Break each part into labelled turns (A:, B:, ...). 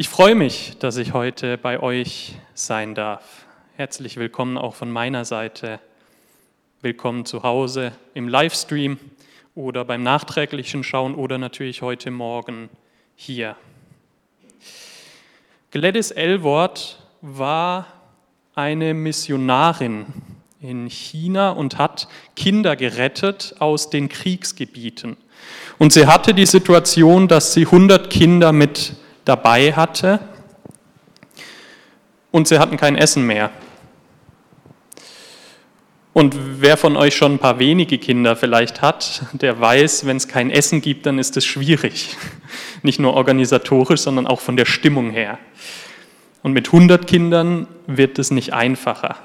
A: Ich freue mich, dass ich heute bei euch sein darf. Herzlich willkommen auch von meiner Seite. Willkommen zu Hause im Livestream oder beim nachträglichen Schauen oder natürlich heute Morgen hier. Gladys Elwort war eine Missionarin in China und hat Kinder gerettet aus den Kriegsgebieten. Und sie hatte die Situation, dass sie 100 Kinder mit dabei hatte und sie hatten kein Essen mehr. Und wer von euch schon ein paar wenige Kinder vielleicht hat, der weiß, wenn es kein Essen gibt, dann ist es schwierig. Nicht nur organisatorisch, sondern auch von der Stimmung her. Und mit 100 Kindern wird es nicht einfacher.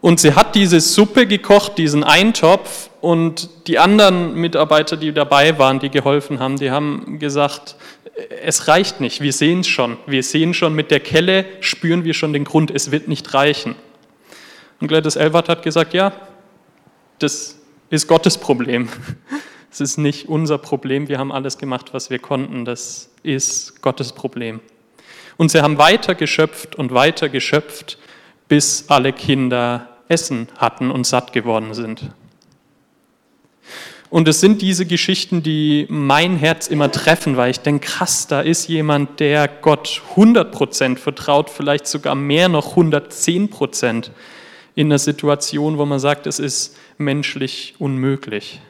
A: Und sie hat diese Suppe gekocht, diesen Eintopf, und die anderen Mitarbeiter, die dabei waren, die geholfen haben, die haben gesagt, es reicht nicht, wir sehen es schon. Wir sehen schon mit der Kelle, spüren wir schon den Grund, es wird nicht reichen. Und Gladys Elwart hat gesagt, ja, das ist Gottes Problem. Es ist nicht unser Problem, wir haben alles gemacht, was wir konnten, das ist Gottes Problem. Und sie haben weiter geschöpft und weiter geschöpft, bis alle Kinder Essen hatten und satt geworden sind. Und es sind diese Geschichten, die mein Herz immer treffen, weil ich denke, krass, da ist jemand, der Gott 100% vertraut, vielleicht sogar mehr noch 110% in einer Situation, wo man sagt, es ist menschlich unmöglich.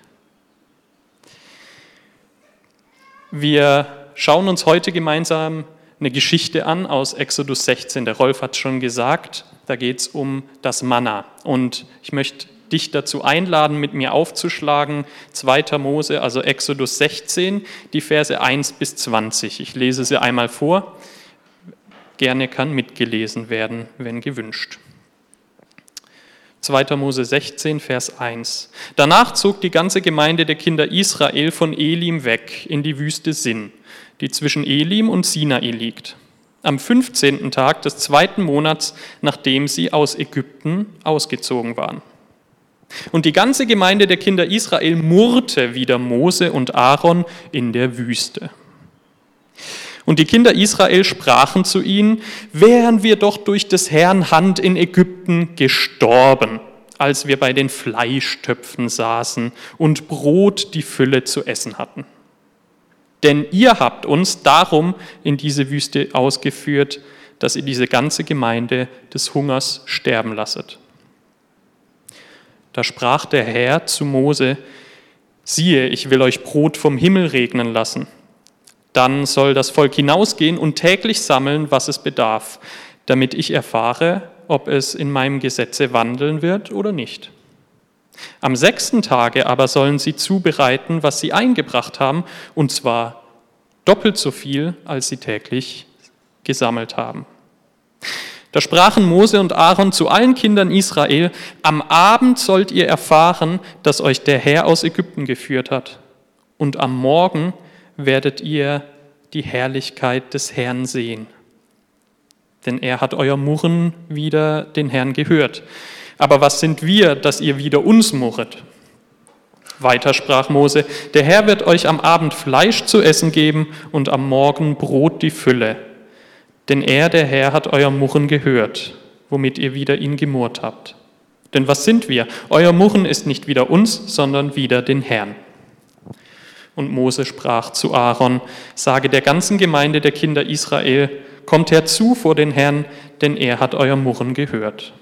A: Wir schauen uns heute gemeinsam eine Geschichte an aus Exodus 16. Der Rolf hat es schon gesagt. Da geht es um das Manna. Und ich möchte dich dazu einladen, mit mir aufzuschlagen, 2. Mose, also Exodus 16, die Verse 1 bis 20. Ich lese sie einmal vor. Gerne kann mitgelesen werden, wenn gewünscht. 2. Mose 16, Vers 1. Danach zog die ganze Gemeinde der Kinder Israel von Elim weg in die Wüste Sin, die zwischen Elim und Sinai liegt am 15. Tag des zweiten Monats, nachdem sie aus Ägypten ausgezogen waren. Und die ganze Gemeinde der Kinder Israel murrte wieder Mose und Aaron in der Wüste. Und die Kinder Israel sprachen zu ihnen, wären wir doch durch des Herrn Hand in Ägypten gestorben, als wir bei den Fleischtöpfen saßen und Brot die Fülle zu essen hatten denn ihr habt uns darum in diese Wüste ausgeführt, dass ihr diese ganze Gemeinde des Hungers sterben lasset. Da sprach der Herr zu Mose, siehe, ich will euch Brot vom Himmel regnen lassen. Dann soll das Volk hinausgehen und täglich sammeln, was es bedarf, damit ich erfahre, ob es in meinem Gesetze wandeln wird oder nicht. Am sechsten Tage aber sollen sie zubereiten, was sie eingebracht haben, und zwar doppelt so viel, als sie täglich gesammelt haben. Da sprachen Mose und Aaron zu allen Kindern Israel, am Abend sollt ihr erfahren, dass euch der Herr aus Ägypten geführt hat, und am Morgen werdet ihr die Herrlichkeit des Herrn sehen. Denn er hat euer Murren wieder den Herrn gehört. Aber was sind wir, dass ihr wieder uns murret? Weiter sprach Mose, der Herr wird euch am Abend Fleisch zu essen geben und am Morgen Brot die Fülle. Denn er, der Herr, hat euer Murren gehört, womit ihr wieder ihn gemurrt habt. Denn was sind wir? Euer Murren ist nicht wieder uns, sondern wieder den Herrn. Und Mose sprach zu Aaron, sage der ganzen Gemeinde der Kinder Israel, kommt herzu vor den Herrn, denn er hat euer Murren gehört.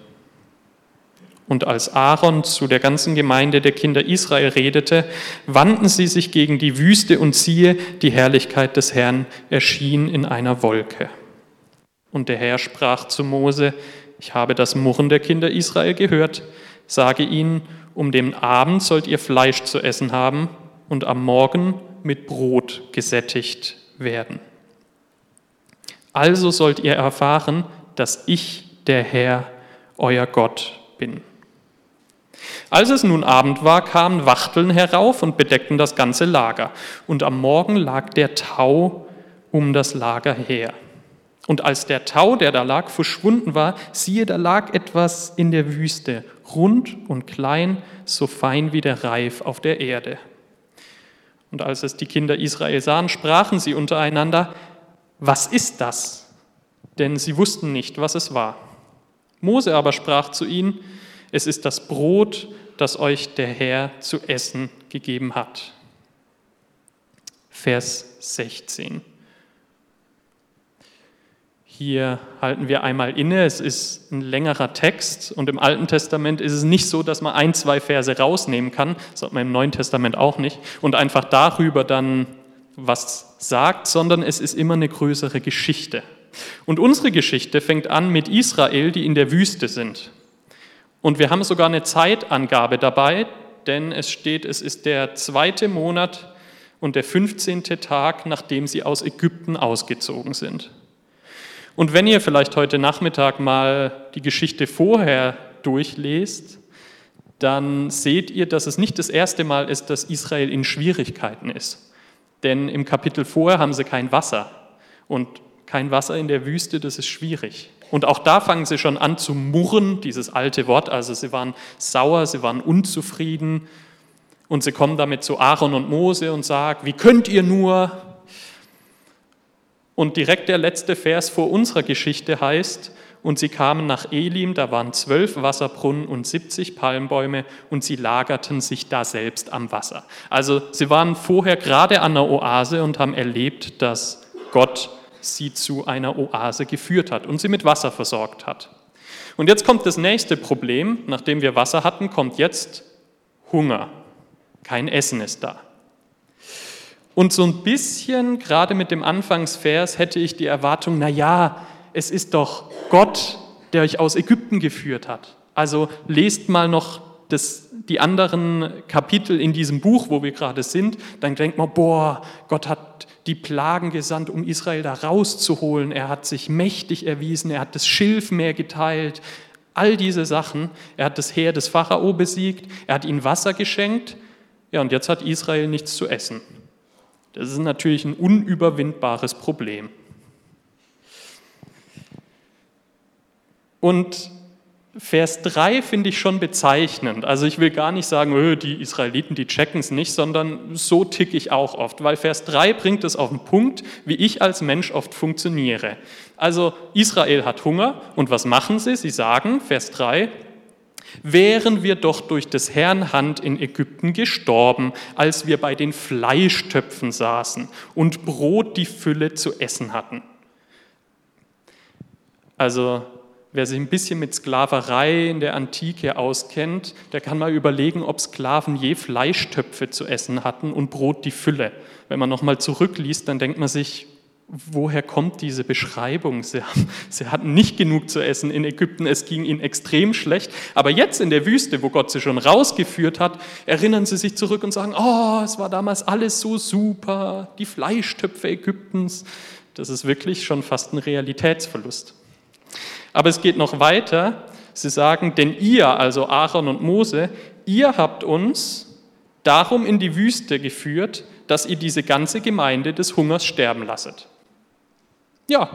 A: Und als Aaron zu der ganzen Gemeinde der Kinder Israel redete, wandten sie sich gegen die Wüste und siehe, die Herrlichkeit des Herrn erschien in einer Wolke. Und der Herr sprach zu Mose, ich habe das Murren der Kinder Israel gehört, sage ihnen, um den Abend sollt ihr Fleisch zu essen haben und am Morgen mit Brot gesättigt werden. Also sollt ihr erfahren, dass ich der Herr, euer Gott, bin. Als es nun Abend war, kamen Wachteln herauf und bedeckten das ganze Lager. Und am Morgen lag der Tau um das Lager her. Und als der Tau, der da lag, verschwunden war, siehe, da lag etwas in der Wüste, rund und klein, so fein wie der Reif auf der Erde. Und als es die Kinder Israel sahen, sprachen sie untereinander, was ist das? Denn sie wussten nicht, was es war. Mose aber sprach zu ihnen, es ist das Brot, das euch der Herr zu essen gegeben hat. Vers 16. Hier halten wir einmal inne. Es ist ein längerer Text und im Alten Testament ist es nicht so, dass man ein, zwei Verse rausnehmen kann, das hat man im Neuen Testament auch nicht, und einfach darüber dann was sagt, sondern es ist immer eine größere Geschichte. Und unsere Geschichte fängt an mit Israel, die in der Wüste sind. Und wir haben sogar eine Zeitangabe dabei, denn es steht, es ist der zweite Monat und der 15. Tag, nachdem sie aus Ägypten ausgezogen sind. Und wenn ihr vielleicht heute Nachmittag mal die Geschichte vorher durchlest, dann seht ihr, dass es nicht das erste Mal ist, dass Israel in Schwierigkeiten ist. Denn im Kapitel vorher haben sie kein Wasser. Und kein Wasser in der Wüste, das ist schwierig. Und auch da fangen sie schon an zu murren, dieses alte Wort. Also sie waren sauer, sie waren unzufrieden. Und sie kommen damit zu Aaron und Mose und sagen, wie könnt ihr nur? Und direkt der letzte Vers vor unserer Geschichte heißt, und sie kamen nach Elim, da waren zwölf Wasserbrunnen und 70 Palmbäume und sie lagerten sich da selbst am Wasser. Also sie waren vorher gerade an der Oase und haben erlebt, dass Gott sie zu einer Oase geführt hat und sie mit Wasser versorgt hat. Und jetzt kommt das nächste Problem. Nachdem wir Wasser hatten, kommt jetzt Hunger. Kein Essen ist da. Und so ein bisschen, gerade mit dem Anfangsvers, hätte ich die Erwartung, na ja, es ist doch Gott, der euch aus Ägypten geführt hat. Also lest mal noch das, die anderen Kapitel in diesem Buch, wo wir gerade sind, dann denkt man, boah, Gott hat die Plagen gesandt, um Israel da rauszuholen. Er hat sich mächtig erwiesen, er hat das Schilfmeer geteilt, all diese Sachen. Er hat das Heer des Pharao besiegt, er hat ihnen Wasser geschenkt. Ja, und jetzt hat Israel nichts zu essen. Das ist natürlich ein unüberwindbares Problem. Und Vers 3 finde ich schon bezeichnend. Also ich will gar nicht sagen, öh, die Israeliten, die checken es nicht, sondern so ticke ich auch oft, weil Vers 3 bringt es auf den Punkt, wie ich als Mensch oft funktioniere. Also Israel hat Hunger und was machen sie? Sie sagen, Vers 3, wären wir doch durch des Herrn Hand in Ägypten gestorben, als wir bei den Fleischtöpfen saßen und Brot die Fülle zu essen hatten. Also wer sich ein bisschen mit Sklaverei in der Antike auskennt, der kann mal überlegen, ob Sklaven je Fleischtöpfe zu essen hatten und Brot die Fülle. Wenn man nochmal zurückliest, dann denkt man sich, woher kommt diese Beschreibung? Sie, haben, sie, hatten nicht genug zu essen in Ägypten, es ging ihnen extrem schlecht. Aber jetzt in der Wüste, wo Gott sie schon rausgeführt hat, erinnern sie sich zurück und sagen, oh, es war damals alles so super, die Fleischtöpfe Ägyptens. Das ist wirklich schon fast ein Realitätsverlust. Aber es geht noch weiter. Sie sagen, denn ihr, also Aaron und Mose, ihr habt uns darum in die Wüste geführt, dass ihr diese ganze Gemeinde des Hungers sterben lasset. Ja,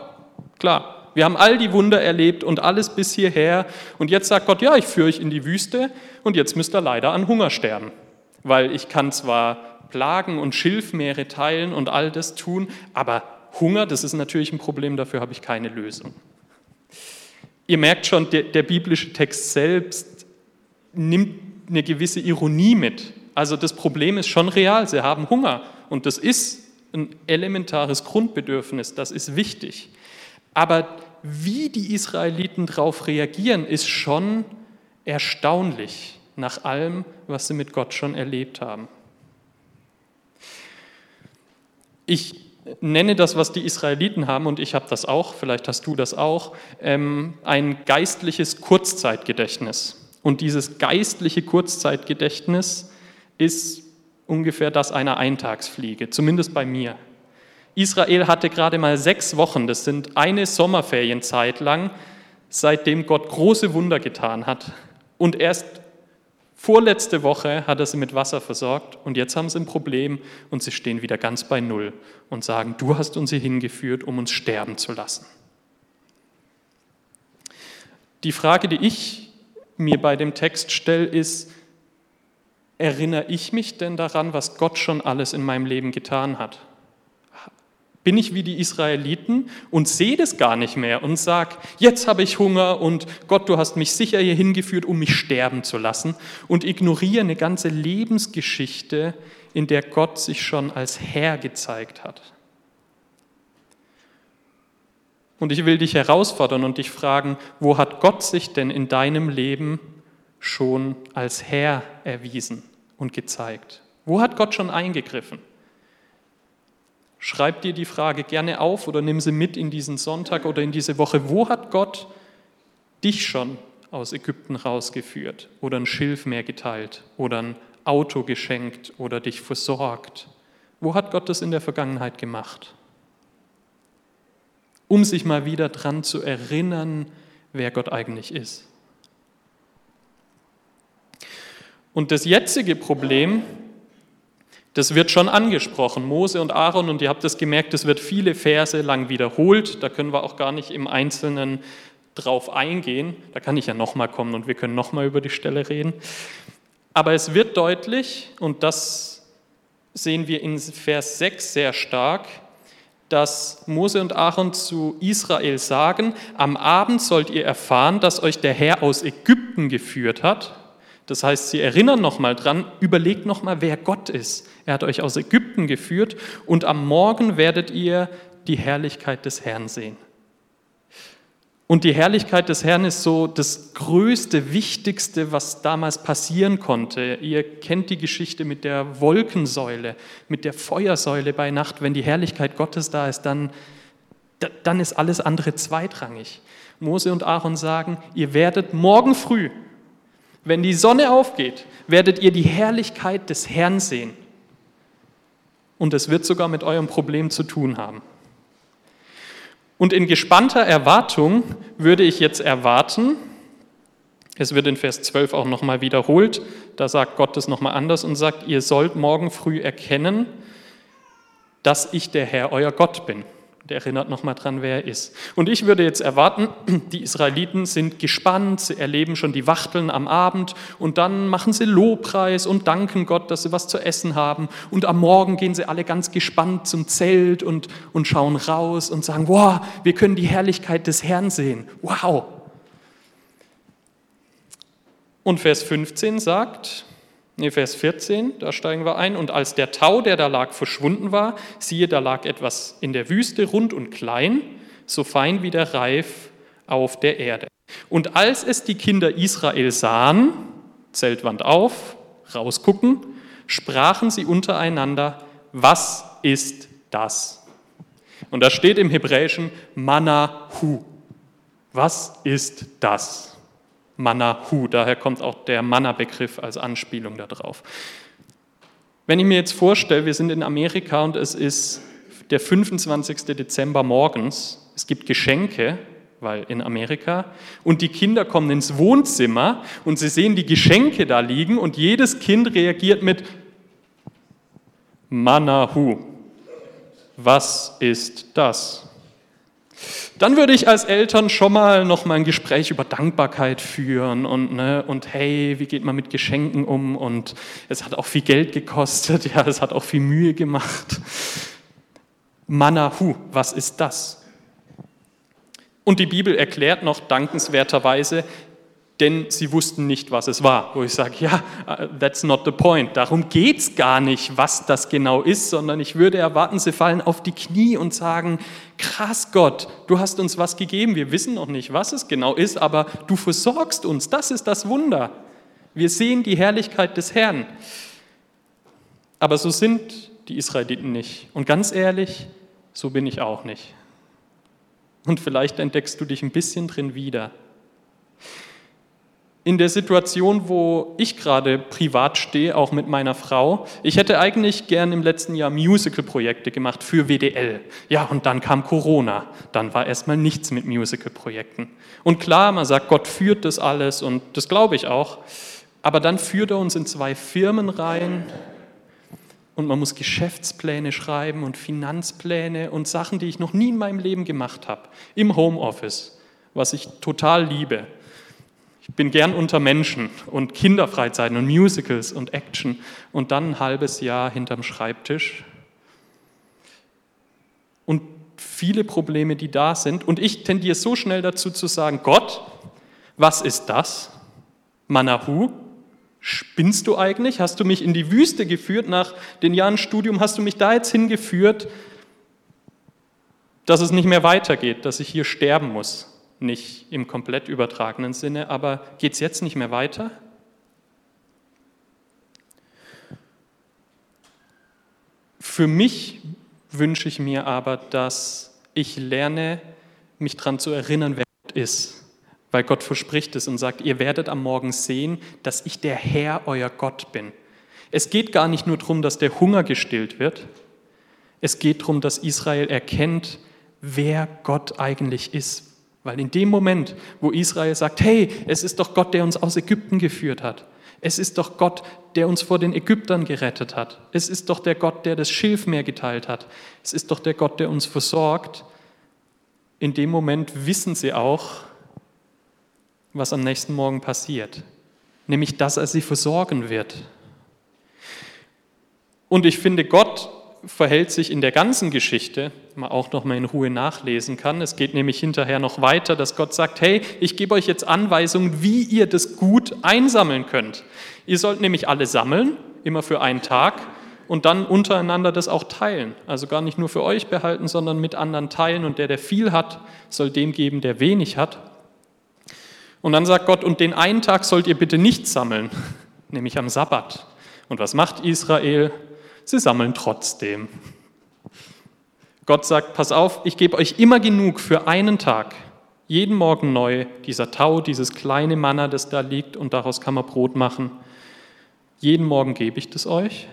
A: klar. Wir haben all die Wunder erlebt und alles bis hierher. Und jetzt sagt Gott, ja, ich führe euch in die Wüste und jetzt müsst ihr leider an Hunger sterben. Weil ich kann zwar Plagen und Schilfmeere teilen und all das tun, aber Hunger, das ist natürlich ein Problem, dafür habe ich keine Lösung. Ihr merkt schon, der, der biblische Text selbst nimmt eine gewisse Ironie mit. Also das Problem ist schon real, sie haben Hunger und das ist ein elementares Grundbedürfnis, das ist wichtig. Aber wie die Israeliten darauf reagieren, ist schon erstaunlich nach allem, was sie mit Gott schon erlebt haben. Ich nenne das, was die Israeliten haben, und ich habe das auch, vielleicht hast du das auch, ähm, ein geistliches Kurzzeitgedächtnis. Und dieses geistliche Kurzzeitgedächtnis ist ungefähr das einer Eintagsfliege, zumindest bei mir. Israel hatte gerade mal sechs Wochen, das sind eine Sommerferienzeit lang, seitdem Gott große Wunder getan hat. Und erst Vorletzte Woche hat er sie mit Wasser versorgt und jetzt haben sie ein Problem und sie stehen wieder ganz bei Null und sagen, du hast uns hier hingeführt, um uns sterben zu lassen. Die Frage, die ich mir bei dem Text stelle, ist, erinnere ich mich denn daran, was Gott schon alles in meinem Leben getan hat? Bin ich wie die Israeliten und sehe das gar nicht mehr und sage, jetzt habe ich Hunger und Gott, du hast mich sicher hier hingeführt, um mich sterben zu lassen und ignoriere eine ganze Lebensgeschichte, in der Gott sich schon als Herr gezeigt hat. Und ich will dich herausfordern und dich fragen, wo hat Gott sich denn in deinem Leben schon als Herr erwiesen und gezeigt? Wo hat Gott schon eingegriffen? Schreib dir die Frage gerne auf oder nimm sie mit in diesen Sonntag oder in diese Woche. Wo hat Gott dich schon aus Ägypten rausgeführt oder ein Schilfmeer geteilt oder ein Auto geschenkt oder dich versorgt? Wo hat Gott das in der Vergangenheit gemacht? Um sich mal wieder daran zu erinnern, wer Gott eigentlich ist. Und das jetzige Problem, das wird schon angesprochen, Mose und Aaron, und ihr habt das gemerkt, das wird viele Verse lang wiederholt, da können wir auch gar nicht im Einzelnen drauf eingehen, da kann ich ja nochmal kommen und wir können nochmal über die Stelle reden. Aber es wird deutlich, und das sehen wir in Vers 6 sehr stark, dass Mose und Aaron zu Israel sagen, am Abend sollt ihr erfahren, dass euch der Herr aus Ägypten geführt hat das heißt, sie erinnern nochmal dran, überlegt nochmal, wer Gott ist. Er hat euch aus Ägypten geführt und am Morgen werdet ihr die Herrlichkeit des Herrn sehen. Und die Herrlichkeit des Herrn ist so das Größte, Wichtigste, was damals passieren konnte. Ihr kennt die Geschichte mit der Wolkensäule, mit der Feuersäule bei Nacht. Wenn die Herrlichkeit Gottes da ist, dann, dann ist alles andere zweitrangig. Mose und Aaron sagen, ihr werdet morgen früh, wenn die Sonne aufgeht, werdet ihr die Herrlichkeit des Herrn sehen. Und es wird sogar mit eurem Problem zu tun haben. Und in gespannter Erwartung würde ich jetzt erwarten, es wird in Vers 12 auch nochmal wiederholt, da sagt Gott es nochmal anders und sagt, ihr sollt morgen früh erkennen, dass ich der Herr, euer Gott bin. Der erinnert nochmal dran, wer er ist. Und ich würde jetzt erwarten, die Israeliten sind gespannt, sie erleben schon die Wachteln am Abend und dann machen sie Lobpreis und danken Gott, dass sie was zu essen haben. Und am Morgen gehen sie alle ganz gespannt zum Zelt und, und schauen raus und sagen, wow, wir können die Herrlichkeit des Herrn sehen. Wow. Und Vers 15 sagt, Nee, Vers 14, da steigen wir ein. Und als der Tau, der da lag, verschwunden war, siehe, da lag etwas in der Wüste rund und klein, so fein wie der Reif auf der Erde. Und als es die Kinder Israel sahen, Zeltwand auf, rausgucken, sprachen sie untereinander, was ist das? Und da steht im Hebräischen Manahu. Was ist das? Manahu. Daher kommt auch der Manna-Begriff als Anspielung darauf. Wenn ich mir jetzt vorstelle, wir sind in Amerika und es ist der 25. Dezember morgens, es gibt Geschenke, weil in Amerika, und die Kinder kommen ins Wohnzimmer und sie sehen die Geschenke da liegen und jedes Kind reagiert mit Manahu. Was ist das? Dann würde ich als Eltern schon mal noch mal ein Gespräch über Dankbarkeit führen und, ne, und hey, wie geht man mit Geschenken um und es hat auch viel Geld gekostet, ja, es hat auch viel Mühe gemacht. Manahu, was ist das? Und die Bibel erklärt noch dankenswerterweise, denn sie wussten nicht, was es war. Wo ich sage, ja, that's not the point. Darum geht es gar nicht, was das genau ist, sondern ich würde erwarten, sie fallen auf die Knie und sagen, krass Gott, du hast uns was gegeben, wir wissen noch nicht, was es genau ist, aber du versorgst uns, das ist das Wunder. Wir sehen die Herrlichkeit des Herrn. Aber so sind die Israeliten nicht. Und ganz ehrlich, so bin ich auch nicht. Und vielleicht entdeckst du dich ein bisschen drin wieder in der Situation, wo ich gerade privat stehe, auch mit meiner Frau. Ich hätte eigentlich gern im letzten Jahr Musical-Projekte gemacht für WDL. Ja, und dann kam Corona. Dann war erstmal nichts mit Musical-Projekten. Und klar, man sagt, Gott führt das alles und das glaube ich auch. Aber dann führt er uns in zwei Firmen rein und man muss Geschäftspläne schreiben und Finanzpläne und Sachen, die ich noch nie in meinem Leben gemacht habe. Im Homeoffice, was ich total liebe. Ich bin gern unter Menschen und Kinderfreizeiten und Musicals und Action und dann ein halbes Jahr hinterm Schreibtisch. und viele Probleme, die da sind. Und ich tendiere so schnell dazu zu sagen, Gott, was ist das? Manahu? Spinnst du eigentlich? Hast du mich in die Wüste geführt nach den Jahren Studium? Hast du mich da jetzt hingeführt, dass es nicht mehr weitergeht, dass ich hier sterben muss? Nicht im komplett übertragenen Sinne, aber geht es jetzt nicht mehr weiter? Für mich wünsche ich mir aber, dass ich lerne, mich daran zu erinnern, wer Gott ist. Weil Gott verspricht es und sagt, ihr werdet am Morgen sehen, dass ich der Herr, euer Gott bin. Es geht gar nicht nur darum, dass der Hunger gestillt wird. Es geht darum, dass Israel erkennt, wer Gott eigentlich ist. Weil in dem Moment, wo Israel sagt, hey, es ist doch Gott, der uns aus Ägypten geführt hat, es ist doch Gott, der uns vor den Ägyptern gerettet hat. Es ist doch der Gott, der das Schilfmeer geteilt hat. Es ist doch der Gott, der uns versorgt. In dem Moment wissen sie auch, was am nächsten Morgen passiert. Nämlich, dass er sie versorgen wird. Und ich finde, Gott verhält sich in der ganzen Geschichte, man auch noch mal in Ruhe nachlesen kann. Es geht nämlich hinterher noch weiter, dass Gott sagt, hey, ich gebe euch jetzt Anweisungen, wie ihr das gut einsammeln könnt. Ihr sollt nämlich alle sammeln, immer für einen Tag, und dann untereinander das auch teilen. Also gar nicht nur für euch behalten, sondern mit anderen teilen. Und der, der viel hat, soll dem geben, der wenig hat. Und dann sagt Gott, und den einen Tag sollt ihr bitte nicht sammeln, nämlich am Sabbat. Und was macht Israel? Sie sammeln trotzdem. Gott sagt, pass auf, ich gebe euch immer genug für einen Tag. Jeden Morgen neu, dieser Tau, dieses kleine Manna, das da liegt und daraus kann man Brot machen. Jeden Morgen gebe ich das euch,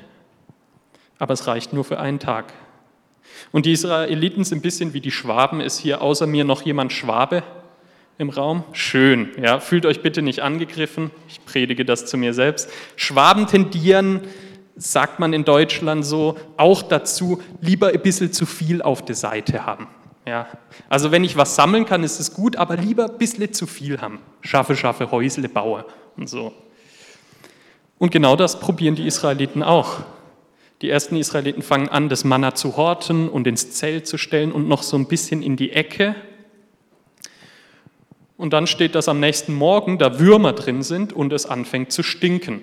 A: aber es reicht nur für einen Tag. Und die Israeliten sind ein bisschen wie die Schwaben. Ist hier außer mir noch jemand Schwabe im Raum? Schön, ja, fühlt euch bitte nicht angegriffen. Ich predige das zu mir selbst. Schwaben tendieren sagt man in Deutschland so, auch dazu, lieber ein bisschen zu viel auf der Seite haben. Ja, also wenn ich was sammeln kann, ist es gut, aber lieber ein bisschen zu viel haben. Schaffe, schaffe, Häusle baue und so. Und genau das probieren die Israeliten auch. Die ersten Israeliten fangen an, das Manna zu horten und ins Zelt zu stellen und noch so ein bisschen in die Ecke und dann steht, dass am nächsten Morgen da Würmer drin sind und es anfängt zu stinken.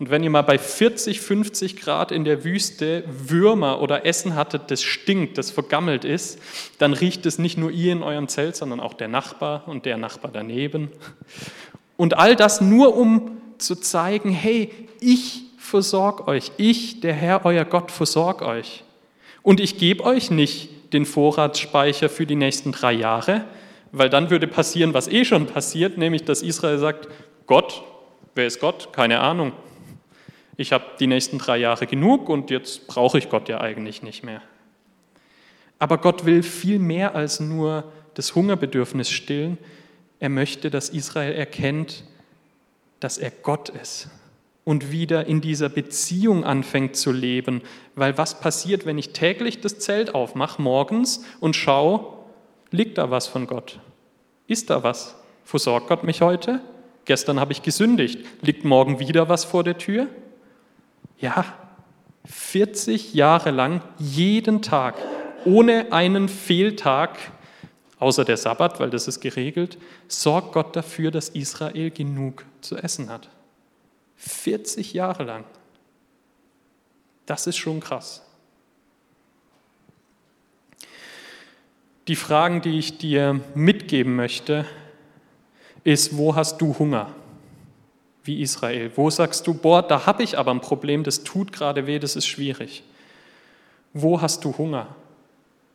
A: Und wenn ihr mal bei 40, 50 Grad in der Wüste Würmer oder Essen hattet, das stinkt, das vergammelt ist, dann riecht es nicht nur ihr in eurem Zelt, sondern auch der Nachbar und der Nachbar daneben. Und all das nur um zu zeigen, hey, ich versorge euch, ich, der Herr, euer Gott, versorge euch. Und ich gebe euch nicht den Vorratsspeicher für die nächsten drei Jahre, weil dann würde passieren, was eh schon passiert, nämlich dass Israel sagt, Gott, wer ist Gott? Keine Ahnung. Ich habe die nächsten drei Jahre genug und jetzt brauche ich Gott ja eigentlich nicht mehr. Aber Gott will viel mehr als nur das Hungerbedürfnis stillen. Er möchte, dass Israel erkennt, dass er Gott ist und wieder in dieser Beziehung anfängt zu leben. Weil was passiert, wenn ich täglich das Zelt aufmache morgens und schaue, Liegt da was von Gott? Ist da was? Versorgt Gott mich heute? Gestern habe ich gesündigt. Liegt morgen wieder was vor der Tür? Ja, 40 Jahre lang, jeden Tag, ohne einen Fehltag, außer der Sabbat, weil das ist geregelt, sorgt Gott dafür, dass Israel genug zu essen hat. 40 Jahre lang. Das ist schon krass. Die Fragen, die ich dir mitgeben möchte, ist, wo hast du Hunger? Wie Israel. Wo sagst du, boah, da habe ich aber ein Problem, das tut gerade weh, das ist schwierig. Wo hast du Hunger?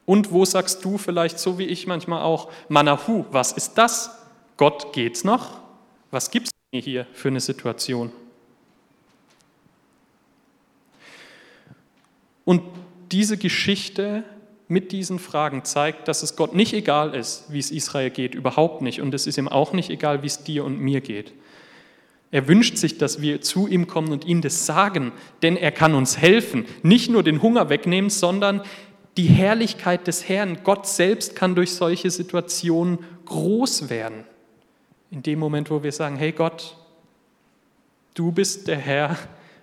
A: Und wo sagst du vielleicht so wie ich manchmal auch, Manahu, was ist das? Gott geht's noch? Was gibt's mir hier für eine Situation? Und diese Geschichte mit diesen Fragen zeigt, dass es Gott nicht egal ist, wie es Israel geht, überhaupt nicht. Und es ist ihm auch nicht egal, wie es dir und mir geht. Er wünscht sich, dass wir zu ihm kommen und ihm das sagen, denn er kann uns helfen. Nicht nur den Hunger wegnehmen, sondern die Herrlichkeit des Herrn. Gott selbst kann durch solche Situationen groß werden. In dem Moment, wo wir sagen, hey Gott, du bist der Herr,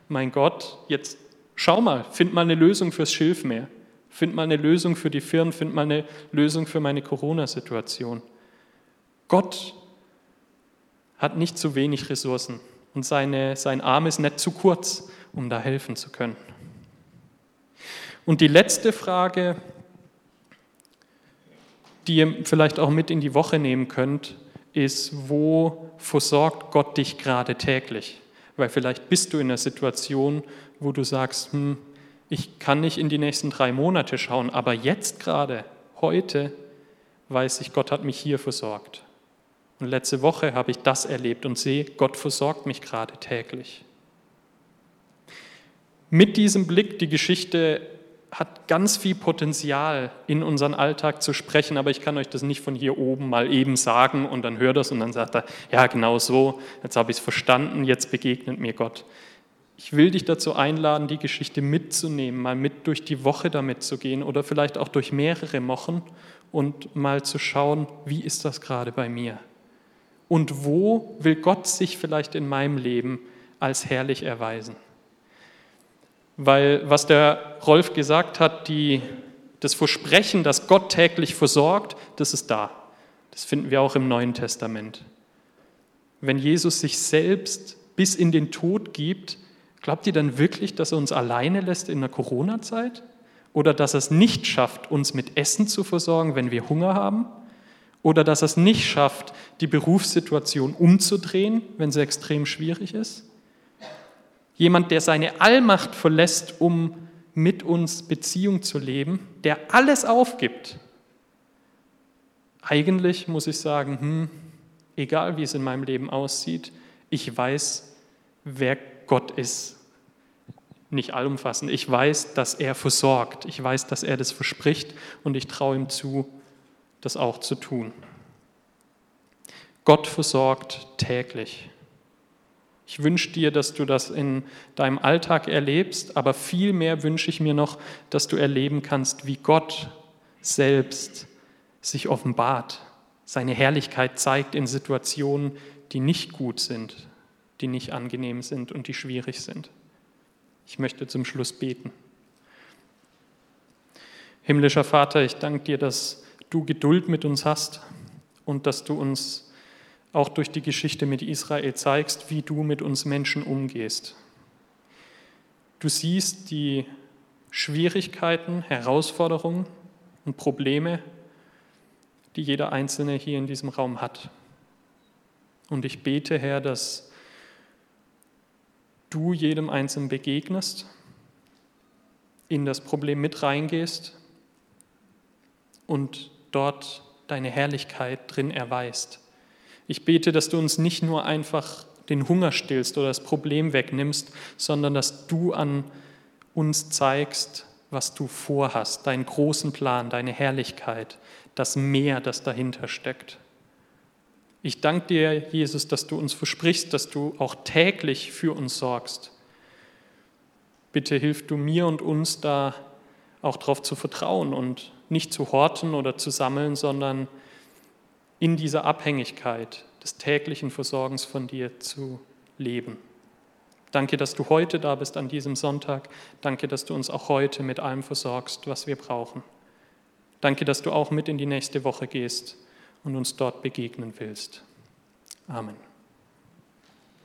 A: mein Gott, jetzt schau mal, find mal eine Lösung fürs Schilfmeer Find mal eine Lösung für die Firmen, find mal eine Lösung für meine Corona-Situation. Gott hat nicht zu wenig Ressourcen und seine, sein Arm ist nicht zu kurz, um da helfen zu können. Und die letzte Frage, die ihr vielleicht auch mit in die Woche nehmen könnt, ist, wo versorgt Gott dich gerade täglich? Weil vielleicht bist du in einer Situation, wo du sagst, hm, ich kann nicht in die nächsten drei Monate schauen, aber jetzt gerade, heute, weiß ich, Gott hat mich hier versorgt. Und letzte Woche habe ich das erlebt und sehe, Gott versorgt mich gerade täglich. Mit diesem Blick, die Geschichte hat ganz viel Potenzial, in unseren Alltag zu sprechen, aber ich kann euch das nicht von hier oben mal eben sagen und dann hört das und dann sagt er, ja genau so, jetzt habe ich es verstanden, jetzt begegnet mir Gott. Ich will dich dazu einladen, die Geschichte mitzunehmen, mal mit durch die Woche damit zu gehen oder vielleicht auch durch mehrere Wochen und mal zu schauen, wie ist das gerade bei mir? Und wo will Gott sich vielleicht in meinem Leben als herrlich erweisen? Weil was der Rolf gesagt hat, die, das Versprechen, dass Gott täglich versorgt, das ist da. Das finden wir auch im Neuen Testament. Wenn Jesus sich selbst bis in den Tod gibt, glaubt ihr dann wirklich, dass er uns alleine lässt in der Corona-Zeit? Oder dass er es nicht schafft, uns mit Essen zu versorgen, wenn wir Hunger haben? Oder dass er es nicht schafft, die Berufssituation umzudrehen, wenn sie extrem schwierig ist? Jemand, der seine Allmacht verlässt, um mit uns Beziehung zu leben, der alles aufgibt. Eigentlich muss ich sagen, hm, egal wie es in meinem Leben aussieht, ich weiß, wer Gott ist. Nicht allumfassend. Ich weiß, dass er versorgt. Ich weiß, dass er das verspricht und ich traue ihm zu, das auch zu tun. Gott versorgt täglich. Ich wünsche dir, dass du das in deinem Alltag erlebst, aber vielmehr wünsche ich mir noch, dass du erleben kannst, wie Gott selbst sich offenbart, seine Herrlichkeit zeigt in Situationen, die nicht gut sind, die nicht angenehm sind und die schwierig sind. Ich möchte zum Schluss beten. Himmlischer Vater, ich danke dir, dass du Geduld mit uns hast und dass du uns auch durch die Geschichte mit Israel zeigst, wie du mit uns Menschen umgehst. Du siehst die Schwierigkeiten, Herausforderungen und Probleme, die jeder Einzelne hier in diesem Raum hat. Und ich bete, Herr, dass du jedem Einzelnen begegnest, in das Problem mit reingehst und dort deine Herrlichkeit drin erweist. Ich bete, dass du uns nicht nur einfach den Hunger stillst oder das Problem wegnimmst, sondern dass du an uns zeigst, was du vorhast, deinen großen Plan, deine Herrlichkeit, das Meer, das dahinter steckt. Ich danke dir, Jesus, dass du uns versprichst, dass du auch täglich für uns sorgst. Bitte hilf du mir und uns da auch darauf zu vertrauen und nicht zu horten oder zu sammeln, sondern in dieser Abhängigkeit des täglichen Versorgens von dir zu leben. Danke, dass du heute da bist an diesem Sonntag. Danke, dass du uns auch heute mit allem versorgst, was wir brauchen. Danke, dass du auch mit in die nächste Woche gehst und uns dort begegnen willst. Amen.